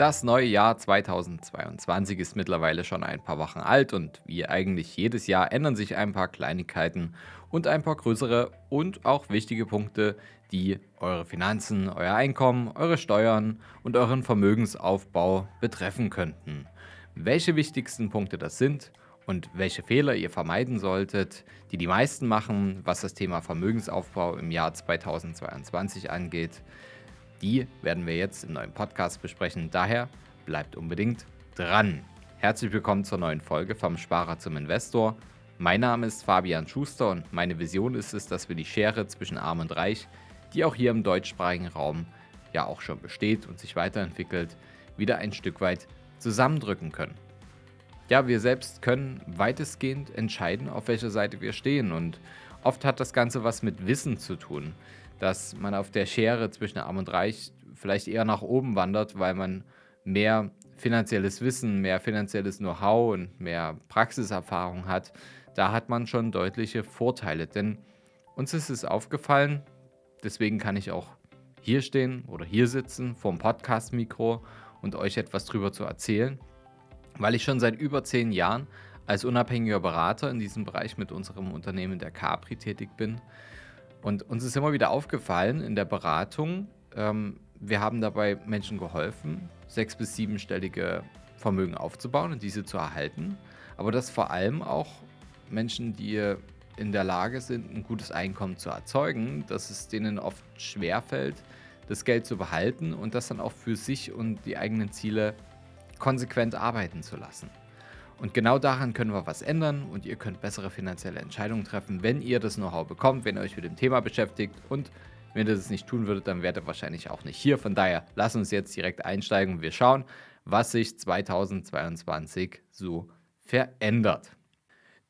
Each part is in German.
Das neue Jahr 2022 ist mittlerweile schon ein paar Wochen alt und wie eigentlich jedes Jahr ändern sich ein paar Kleinigkeiten und ein paar größere und auch wichtige Punkte, die eure Finanzen, euer Einkommen, eure Steuern und euren Vermögensaufbau betreffen könnten. Welche wichtigsten Punkte das sind und welche Fehler ihr vermeiden solltet, die die meisten machen, was das Thema Vermögensaufbau im Jahr 2022 angeht, die werden wir jetzt im neuen Podcast besprechen. Daher bleibt unbedingt dran. Herzlich willkommen zur neuen Folge vom Sparer zum Investor. Mein Name ist Fabian Schuster und meine Vision ist es, dass wir die Schere zwischen Arm und Reich, die auch hier im deutschsprachigen Raum ja auch schon besteht und sich weiterentwickelt, wieder ein Stück weit zusammendrücken können. Ja, wir selbst können weitestgehend entscheiden, auf welcher Seite wir stehen und oft hat das Ganze was mit Wissen zu tun dass man auf der Schere zwischen Arm und Reich vielleicht eher nach oben wandert, weil man mehr finanzielles Wissen, mehr finanzielles Know-how und mehr Praxiserfahrung hat. Da hat man schon deutliche Vorteile, denn uns ist es aufgefallen, deswegen kann ich auch hier stehen oder hier sitzen vor dem Podcast-Mikro und euch etwas drüber zu erzählen, weil ich schon seit über zehn Jahren als unabhängiger Berater in diesem Bereich mit unserem Unternehmen der Capri tätig bin und uns ist immer wieder aufgefallen in der Beratung, ähm, wir haben dabei Menschen geholfen, sechs- bis siebenstellige Vermögen aufzubauen und diese zu erhalten. Aber dass vor allem auch Menschen, die in der Lage sind, ein gutes Einkommen zu erzeugen, dass es denen oft schwerfällt, das Geld zu behalten und das dann auch für sich und die eigenen Ziele konsequent arbeiten zu lassen. Und genau daran können wir was ändern und ihr könnt bessere finanzielle Entscheidungen treffen, wenn ihr das Know-how bekommt, wenn ihr euch mit dem Thema beschäftigt. Und wenn ihr das nicht tun würdet, dann wärt ihr wahrscheinlich auch nicht hier. Von daher, lasst uns jetzt direkt einsteigen und wir schauen, was sich 2022 so verändert.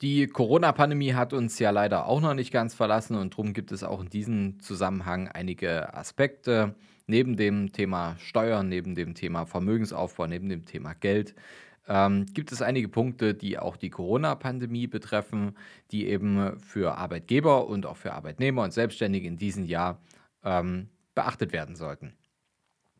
Die Corona-Pandemie hat uns ja leider auch noch nicht ganz verlassen und darum gibt es auch in diesem Zusammenhang einige Aspekte neben dem Thema Steuern, neben dem Thema Vermögensaufbau, neben dem Thema Geld, ähm, gibt es einige Punkte, die auch die Corona-Pandemie betreffen, die eben für Arbeitgeber und auch für Arbeitnehmer und Selbstständige in diesem Jahr ähm, beachtet werden sollten.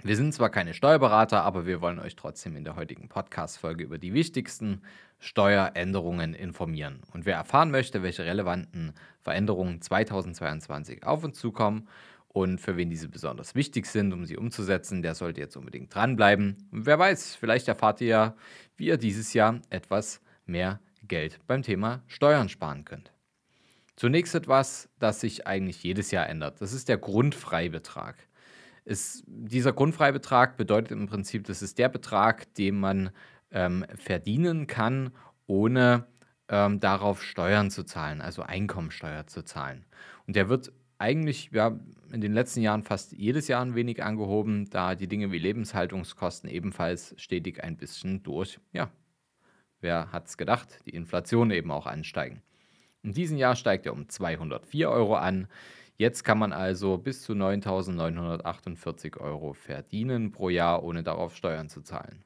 Wir sind zwar keine Steuerberater, aber wir wollen euch trotzdem in der heutigen Podcast-Folge über die wichtigsten Steueränderungen informieren. Und wer erfahren möchte, welche relevanten Veränderungen 2022 auf uns zukommen und für wen diese besonders wichtig sind, um sie umzusetzen, der sollte jetzt unbedingt dranbleiben. Und wer weiß, vielleicht erfahrt ihr ja, wie ihr dieses Jahr etwas mehr Geld beim Thema Steuern sparen könnt. Zunächst etwas, das sich eigentlich jedes Jahr ändert. Das ist der Grundfreibetrag. Ist, dieser Grundfreibetrag bedeutet im Prinzip, das ist der Betrag, den man ähm, verdienen kann, ohne ähm, darauf Steuern zu zahlen, also Einkommensteuer zu zahlen. Und der wird eigentlich ja, in den letzten Jahren fast jedes Jahr ein wenig angehoben, da die Dinge wie Lebenshaltungskosten ebenfalls stetig ein bisschen durch, ja, wer hat es gedacht, die Inflation eben auch ansteigen. In diesem Jahr steigt er um 204 Euro an. Jetzt kann man also bis zu 9.948 Euro verdienen pro Jahr, ohne darauf Steuern zu zahlen.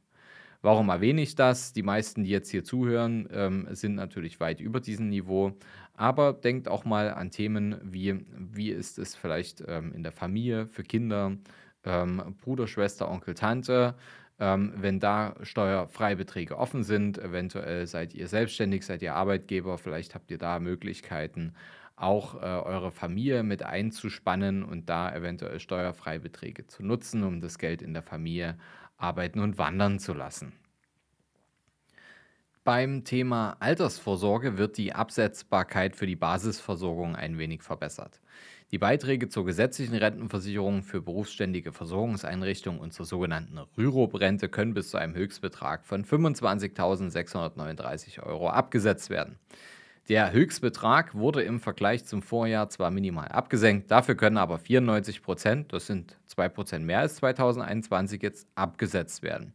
Warum erwähne ich das? Die meisten, die jetzt hier zuhören, ähm, sind natürlich weit über diesem Niveau. Aber denkt auch mal an Themen wie, wie ist es vielleicht ähm, in der Familie, für Kinder, ähm, Bruder, Schwester, Onkel, Tante. Ähm, wenn da Steuerfreibeträge offen sind, eventuell seid ihr selbstständig, seid ihr Arbeitgeber, vielleicht habt ihr da Möglichkeiten, auch äh, eure Familie mit einzuspannen und da eventuell Steuerfreibeträge zu nutzen, um das Geld in der Familie arbeiten und wandern zu lassen. Beim Thema Altersvorsorge wird die Absetzbarkeit für die Basisversorgung ein wenig verbessert. Die Beiträge zur gesetzlichen Rentenversicherung für berufsständige Versorgungseinrichtungen und zur sogenannten Rürup-Rente können bis zu einem Höchstbetrag von 25.639 Euro abgesetzt werden. Der Höchstbetrag wurde im Vergleich zum Vorjahr zwar minimal abgesenkt, dafür können aber 94 Prozent, das sind 2 Prozent mehr als 2021, jetzt abgesetzt werden.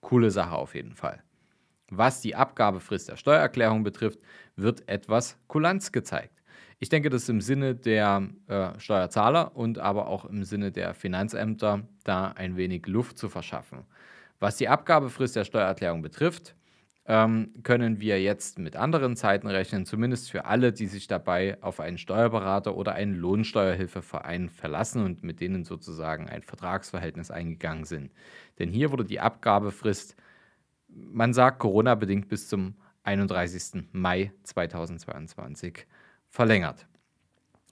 Coole Sache auf jeden Fall. Was die Abgabefrist der Steuererklärung betrifft, wird etwas Kulanz gezeigt. Ich denke, das ist im Sinne der äh, Steuerzahler und aber auch im Sinne der Finanzämter, da ein wenig Luft zu verschaffen. Was die Abgabefrist der Steuererklärung betrifft, ähm, können wir jetzt mit anderen Zeiten rechnen, zumindest für alle, die sich dabei auf einen Steuerberater oder einen Lohnsteuerhilfeverein verlassen und mit denen sozusagen ein Vertragsverhältnis eingegangen sind. Denn hier wurde die Abgabefrist, man sagt Corona-bedingt bis zum 31. Mai 2022 verlängert.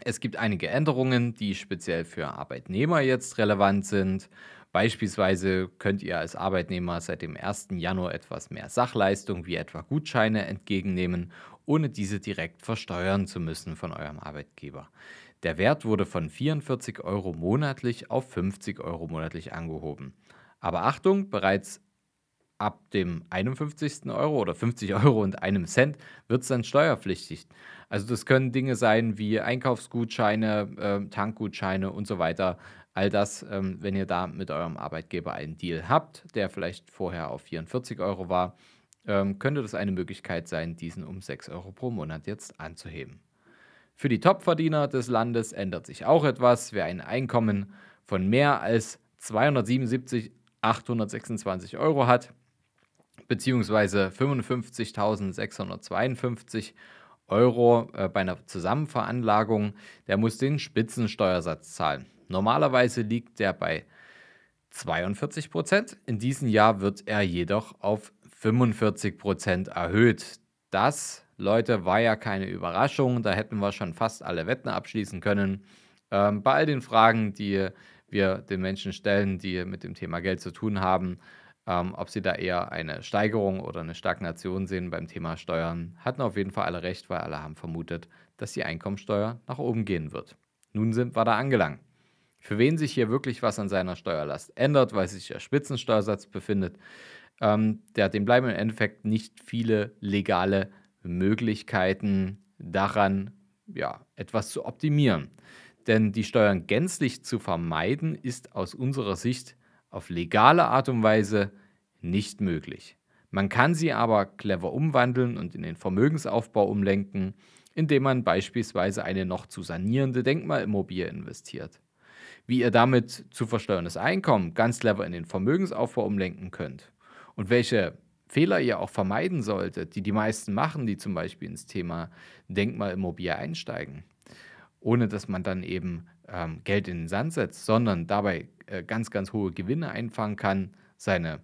Es gibt einige Änderungen, die speziell für Arbeitnehmer jetzt relevant sind. Beispielsweise könnt ihr als Arbeitnehmer seit dem 1. Januar etwas mehr Sachleistung wie etwa Gutscheine entgegennehmen, ohne diese direkt versteuern zu müssen von eurem Arbeitgeber. Der Wert wurde von 44 Euro monatlich auf 50 Euro monatlich angehoben. Aber Achtung, bereits ab dem 51. Euro oder 50 Euro und einem Cent wird es dann steuerpflichtig. Also das können Dinge sein wie Einkaufsgutscheine, äh, Tankgutscheine und so weiter. All das, ähm, wenn ihr da mit eurem Arbeitgeber einen Deal habt, der vielleicht vorher auf 44 Euro war, ähm, könnte das eine Möglichkeit sein, diesen um 6 Euro pro Monat jetzt anzuheben. Für die Topverdiener des Landes ändert sich auch etwas. Wer ein Einkommen von mehr als 277.826 Euro hat, beziehungsweise 55.652 Euro äh, bei einer Zusammenveranlagung, der muss den Spitzensteuersatz zahlen. Normalerweise liegt der bei 42 Prozent. In diesem Jahr wird er jedoch auf 45 Prozent erhöht. Das, Leute, war ja keine Überraschung. Da hätten wir schon fast alle Wetten abschließen können. Ähm, bei all den Fragen, die wir den Menschen stellen, die mit dem Thema Geld zu tun haben, ähm, ob sie da eher eine Steigerung oder eine Stagnation sehen beim Thema Steuern, hatten auf jeden Fall alle recht, weil alle haben vermutet, dass die Einkommensteuer nach oben gehen wird. Nun sind wir da angelangt. Für wen sich hier wirklich was an seiner Steuerlast ändert, weil sich der Spitzensteuersatz befindet, ähm, der, dem bleiben im Endeffekt nicht viele legale Möglichkeiten daran, ja, etwas zu optimieren. Denn die Steuern gänzlich zu vermeiden, ist aus unserer Sicht auf legale Art und Weise nicht möglich. Man kann sie aber clever umwandeln und in den Vermögensaufbau umlenken, indem man beispielsweise eine noch zu sanierende Denkmalimmobilie investiert. Wie ihr damit zu versteuerndes Einkommen ganz clever in den Vermögensaufbau umlenken könnt. Und welche Fehler ihr auch vermeiden solltet, die die meisten machen, die zum Beispiel ins Thema Denkmalimmobilie einsteigen, ohne dass man dann eben ähm, Geld in den Sand setzt, sondern dabei äh, ganz, ganz hohe Gewinne einfangen kann, seine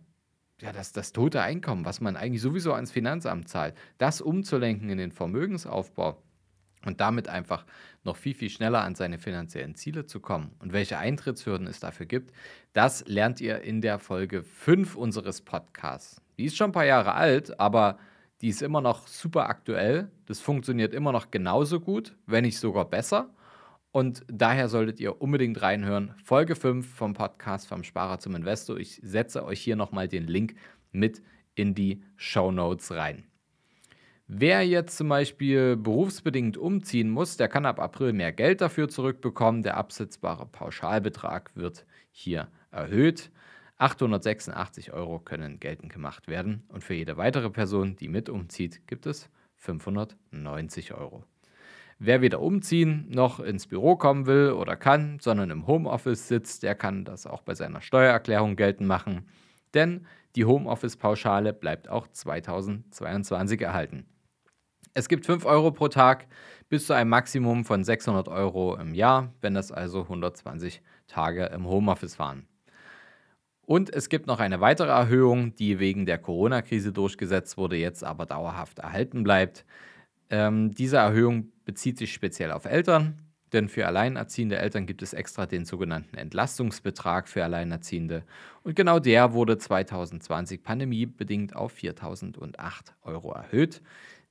ja, das, das tote Einkommen, was man eigentlich sowieso ans Finanzamt zahlt, das umzulenken in den Vermögensaufbau und damit einfach noch viel, viel schneller an seine finanziellen Ziele zu kommen. Und welche Eintrittshürden es dafür gibt, das lernt ihr in der Folge 5 unseres Podcasts. Die ist schon ein paar Jahre alt, aber die ist immer noch super aktuell. Das funktioniert immer noch genauso gut, wenn nicht sogar besser. Und daher solltet ihr unbedingt reinhören. Folge 5 vom Podcast vom Sparer zum Investor. Ich setze euch hier nochmal den Link mit in die Show Notes rein. Wer jetzt zum Beispiel berufsbedingt umziehen muss, der kann ab April mehr Geld dafür zurückbekommen. Der absetzbare Pauschalbetrag wird hier erhöht. 886 Euro können geltend gemacht werden und für jede weitere Person, die mit umzieht, gibt es 590 Euro. Wer weder umziehen noch ins Büro kommen will oder kann, sondern im Homeoffice sitzt, der kann das auch bei seiner Steuererklärung geltend machen, denn die Homeoffice-Pauschale bleibt auch 2022 erhalten. Es gibt 5 Euro pro Tag bis zu einem Maximum von 600 Euro im Jahr, wenn das also 120 Tage im Homeoffice waren. Und es gibt noch eine weitere Erhöhung, die wegen der Corona-Krise durchgesetzt wurde, jetzt aber dauerhaft erhalten bleibt. Ähm, diese Erhöhung bezieht sich speziell auf Eltern, denn für alleinerziehende Eltern gibt es extra den sogenannten Entlastungsbetrag für Alleinerziehende. Und genau der wurde 2020 pandemiebedingt auf 4.008 Euro erhöht.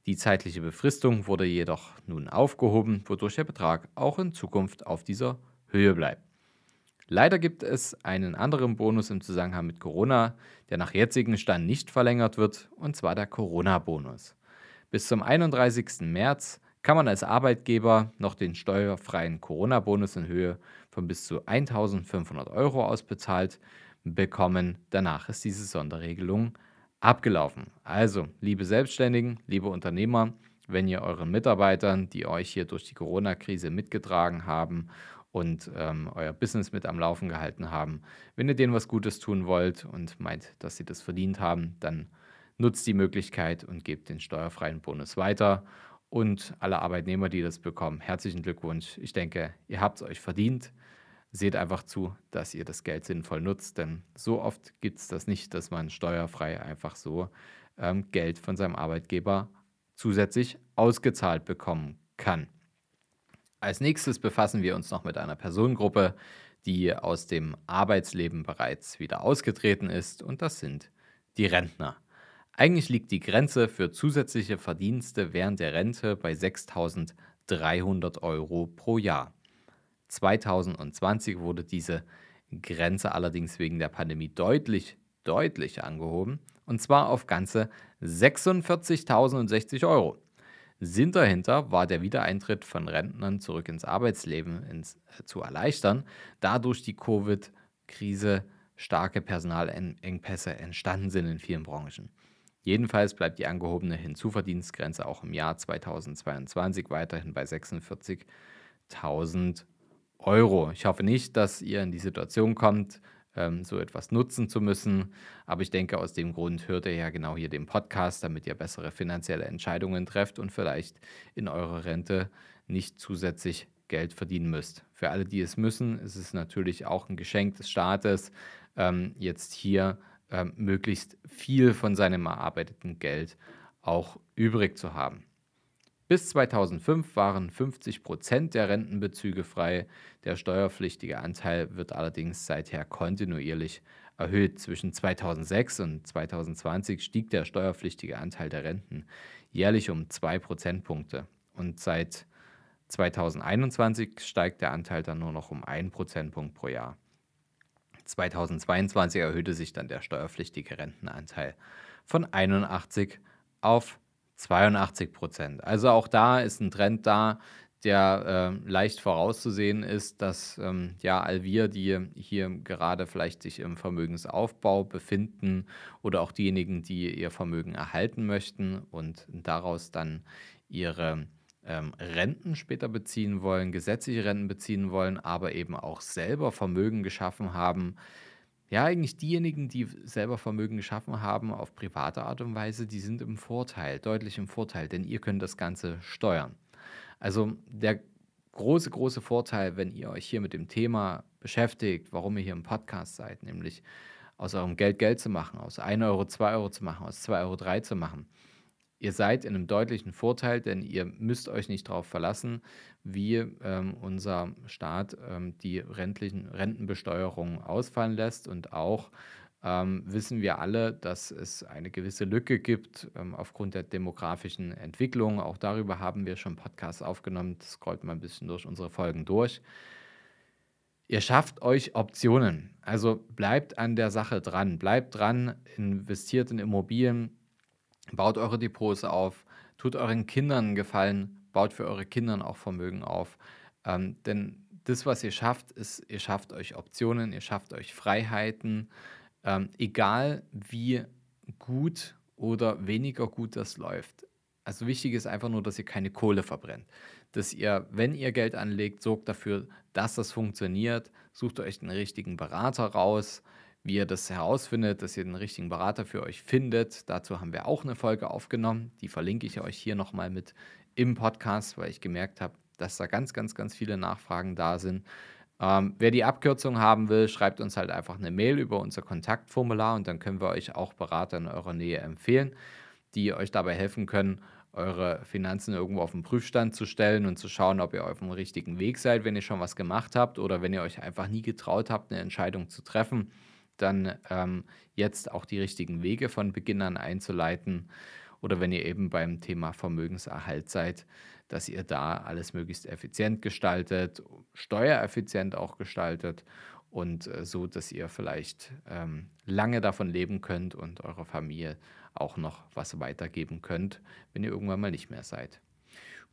Die zeitliche Befristung wurde jedoch nun aufgehoben, wodurch der Betrag auch in Zukunft auf dieser Höhe bleibt. Leider gibt es einen anderen Bonus im Zusammenhang mit Corona, der nach jetzigem Stand nicht verlängert wird, und zwar der Corona-Bonus. Bis zum 31. März kann man als Arbeitgeber noch den steuerfreien Corona-Bonus in Höhe von bis zu 1500 Euro ausbezahlt bekommen. Danach ist diese Sonderregelung abgelaufen. Also, liebe Selbstständigen, liebe Unternehmer, wenn ihr euren Mitarbeitern, die euch hier durch die Corona-Krise mitgetragen haben und ähm, euer Business mit am Laufen gehalten haben, wenn ihr denen was Gutes tun wollt und meint, dass sie das verdient haben, dann nutzt die Möglichkeit und gebt den steuerfreien Bonus weiter. Und alle Arbeitnehmer, die das bekommen, herzlichen Glückwunsch. Ich denke, ihr habt es euch verdient. Seht einfach zu, dass ihr das Geld sinnvoll nutzt, denn so oft gibt es das nicht, dass man steuerfrei einfach so ähm, Geld von seinem Arbeitgeber zusätzlich ausgezahlt bekommen kann. Als nächstes befassen wir uns noch mit einer Personengruppe, die aus dem Arbeitsleben bereits wieder ausgetreten ist, und das sind die Rentner. Eigentlich liegt die Grenze für zusätzliche Verdienste während der Rente bei 6.300 Euro pro Jahr. 2020 wurde diese Grenze allerdings wegen der Pandemie deutlich, deutlich angehoben, und zwar auf ganze 46.060 Euro. Sinn dahinter war der Wiedereintritt von Rentnern zurück ins Arbeitsleben ins, äh, zu erleichtern, da durch die Covid-Krise starke Personalengpässe entstanden sind in vielen Branchen. Jedenfalls bleibt die angehobene Hinzuverdienstgrenze auch im Jahr 2022 weiterhin bei 46.000 Euro. Ich hoffe nicht, dass ihr in die Situation kommt, ähm, so etwas nutzen zu müssen. Aber ich denke, aus dem Grund hört ihr ja genau hier den Podcast, damit ihr bessere finanzielle Entscheidungen trefft und vielleicht in eurer Rente nicht zusätzlich Geld verdienen müsst. Für alle, die es müssen, ist es natürlich auch ein Geschenk des Staates, ähm, jetzt hier ähm, möglichst viel von seinem erarbeiteten Geld auch übrig zu haben. Bis 2005 waren 50 Prozent der Rentenbezüge frei. Der steuerpflichtige Anteil wird allerdings seither kontinuierlich erhöht. Zwischen 2006 und 2020 stieg der steuerpflichtige Anteil der Renten jährlich um 2 Prozentpunkte. Und seit 2021 steigt der Anteil dann nur noch um 1 Prozentpunkt pro Jahr. 2022 erhöhte sich dann der steuerpflichtige Rentenanteil von 81 auf 82 Prozent. Also auch da ist ein Trend da, der äh, leicht vorauszusehen ist, dass ähm, ja all wir, die hier gerade vielleicht sich im Vermögensaufbau befinden oder auch diejenigen, die ihr Vermögen erhalten möchten und daraus dann ihre ähm, Renten später beziehen wollen, gesetzliche Renten beziehen wollen, aber eben auch selber Vermögen geschaffen haben, ja, eigentlich diejenigen, die selber Vermögen geschaffen haben auf private Art und Weise, die sind im Vorteil, deutlich im Vorteil, denn ihr könnt das Ganze steuern. Also der große, große Vorteil, wenn ihr euch hier mit dem Thema beschäftigt, warum ihr hier im Podcast seid, nämlich aus eurem Geld Geld zu machen, aus 1 Euro 2 Euro zu machen, aus 2 Euro 3 zu machen, ihr seid in einem deutlichen Vorteil, denn ihr müsst euch nicht darauf verlassen, wie ähm, unser Staat ähm, die rentlichen Rentenbesteuerung ausfallen lässt. Und auch ähm, wissen wir alle, dass es eine gewisse Lücke gibt ähm, aufgrund der demografischen Entwicklung. Auch darüber haben wir schon Podcasts aufgenommen. Das scrollt mal ein bisschen durch unsere Folgen durch. Ihr schafft euch Optionen. Also bleibt an der Sache dran. Bleibt dran, investiert in Immobilien, Baut eure Depots auf, tut euren Kindern einen Gefallen, baut für eure Kinder auch Vermögen auf. Ähm, denn das, was ihr schafft, ist, ihr schafft euch Optionen, ihr schafft euch Freiheiten, ähm, egal wie gut oder weniger gut das läuft. Also wichtig ist einfach nur, dass ihr keine Kohle verbrennt. Dass ihr, wenn ihr Geld anlegt, sorgt dafür, dass das funktioniert. Sucht euch den richtigen Berater raus wie ihr das herausfindet, dass ihr den richtigen Berater für euch findet. Dazu haben wir auch eine Folge aufgenommen. Die verlinke ich euch hier nochmal mit im Podcast, weil ich gemerkt habe, dass da ganz, ganz, ganz viele Nachfragen da sind. Ähm, wer die Abkürzung haben will, schreibt uns halt einfach eine Mail über unser Kontaktformular und dann können wir euch auch Berater in eurer Nähe empfehlen, die euch dabei helfen können, eure Finanzen irgendwo auf den Prüfstand zu stellen und zu schauen, ob ihr auf dem richtigen Weg seid, wenn ihr schon was gemacht habt oder wenn ihr euch einfach nie getraut habt, eine Entscheidung zu treffen dann ähm, jetzt auch die richtigen Wege von Beginn an einzuleiten. Oder wenn ihr eben beim Thema Vermögenserhalt seid, dass ihr da alles möglichst effizient gestaltet, steuereffizient auch gestaltet und äh, so, dass ihr vielleicht ähm, lange davon leben könnt und eurer Familie auch noch was weitergeben könnt, wenn ihr irgendwann mal nicht mehr seid.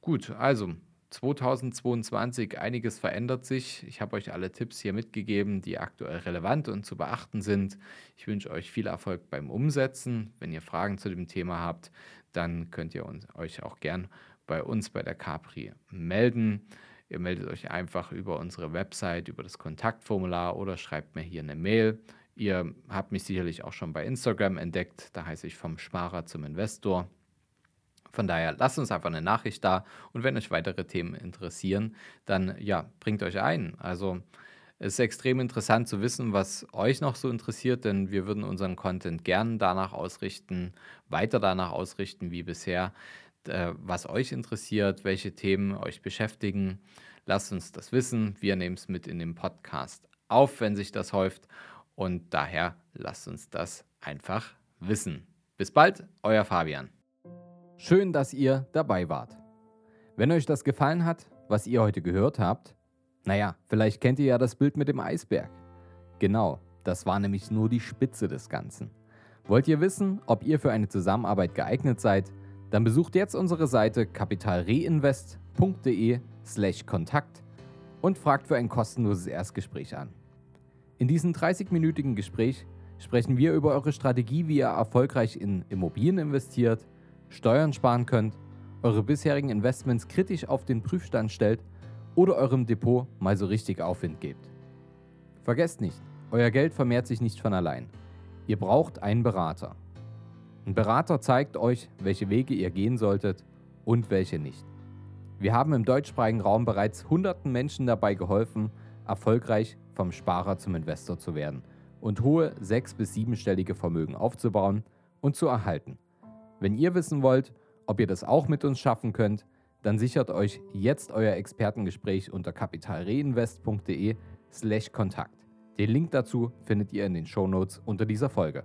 Gut, also 2022, einiges verändert sich. Ich habe euch alle Tipps hier mitgegeben, die aktuell relevant und zu beachten sind. Ich wünsche euch viel Erfolg beim Umsetzen. Wenn ihr Fragen zu dem Thema habt, dann könnt ihr uns, euch auch gern bei uns bei der Capri melden. Ihr meldet euch einfach über unsere Website, über das Kontaktformular oder schreibt mir hier eine Mail. Ihr habt mich sicherlich auch schon bei Instagram entdeckt. Da heiße ich vom Sparer zum Investor. Von daher lasst uns einfach eine Nachricht da und wenn euch weitere Themen interessieren, dann ja, bringt euch ein. Also es ist extrem interessant zu wissen, was euch noch so interessiert, denn wir würden unseren Content gern danach ausrichten, weiter danach ausrichten wie bisher, äh, was euch interessiert, welche Themen euch beschäftigen. Lasst uns das wissen. Wir nehmen es mit in den Podcast auf, wenn sich das häuft. Und daher lasst uns das einfach wissen. Bis bald, euer Fabian. Schön, dass ihr dabei wart. Wenn euch das gefallen hat, was ihr heute gehört habt, naja, vielleicht kennt ihr ja das Bild mit dem Eisberg. Genau, das war nämlich nur die Spitze des Ganzen. Wollt ihr wissen, ob ihr für eine Zusammenarbeit geeignet seid? Dann besucht jetzt unsere Seite kapitalreinvest.de/slash Kontakt und fragt für ein kostenloses Erstgespräch an. In diesem 30-minütigen Gespräch sprechen wir über eure Strategie, wie ihr erfolgreich in Immobilien investiert, Steuern sparen könnt, eure bisherigen Investments kritisch auf den Prüfstand stellt oder eurem Depot mal so richtig Aufwind gebt. Vergesst nicht, euer Geld vermehrt sich nicht von allein. Ihr braucht einen Berater. Ein Berater zeigt euch, welche Wege ihr gehen solltet und welche nicht. Wir haben im deutschsprachigen Raum bereits hunderten Menschen dabei geholfen, erfolgreich vom Sparer zum Investor zu werden und hohe sechs- bis siebenstellige Vermögen aufzubauen und zu erhalten. Wenn ihr wissen wollt, ob ihr das auch mit uns schaffen könnt, dann sichert euch jetzt euer Expertengespräch unter kapitalreinvest.de/kontakt. Den Link dazu findet ihr in den Shownotes unter dieser Folge.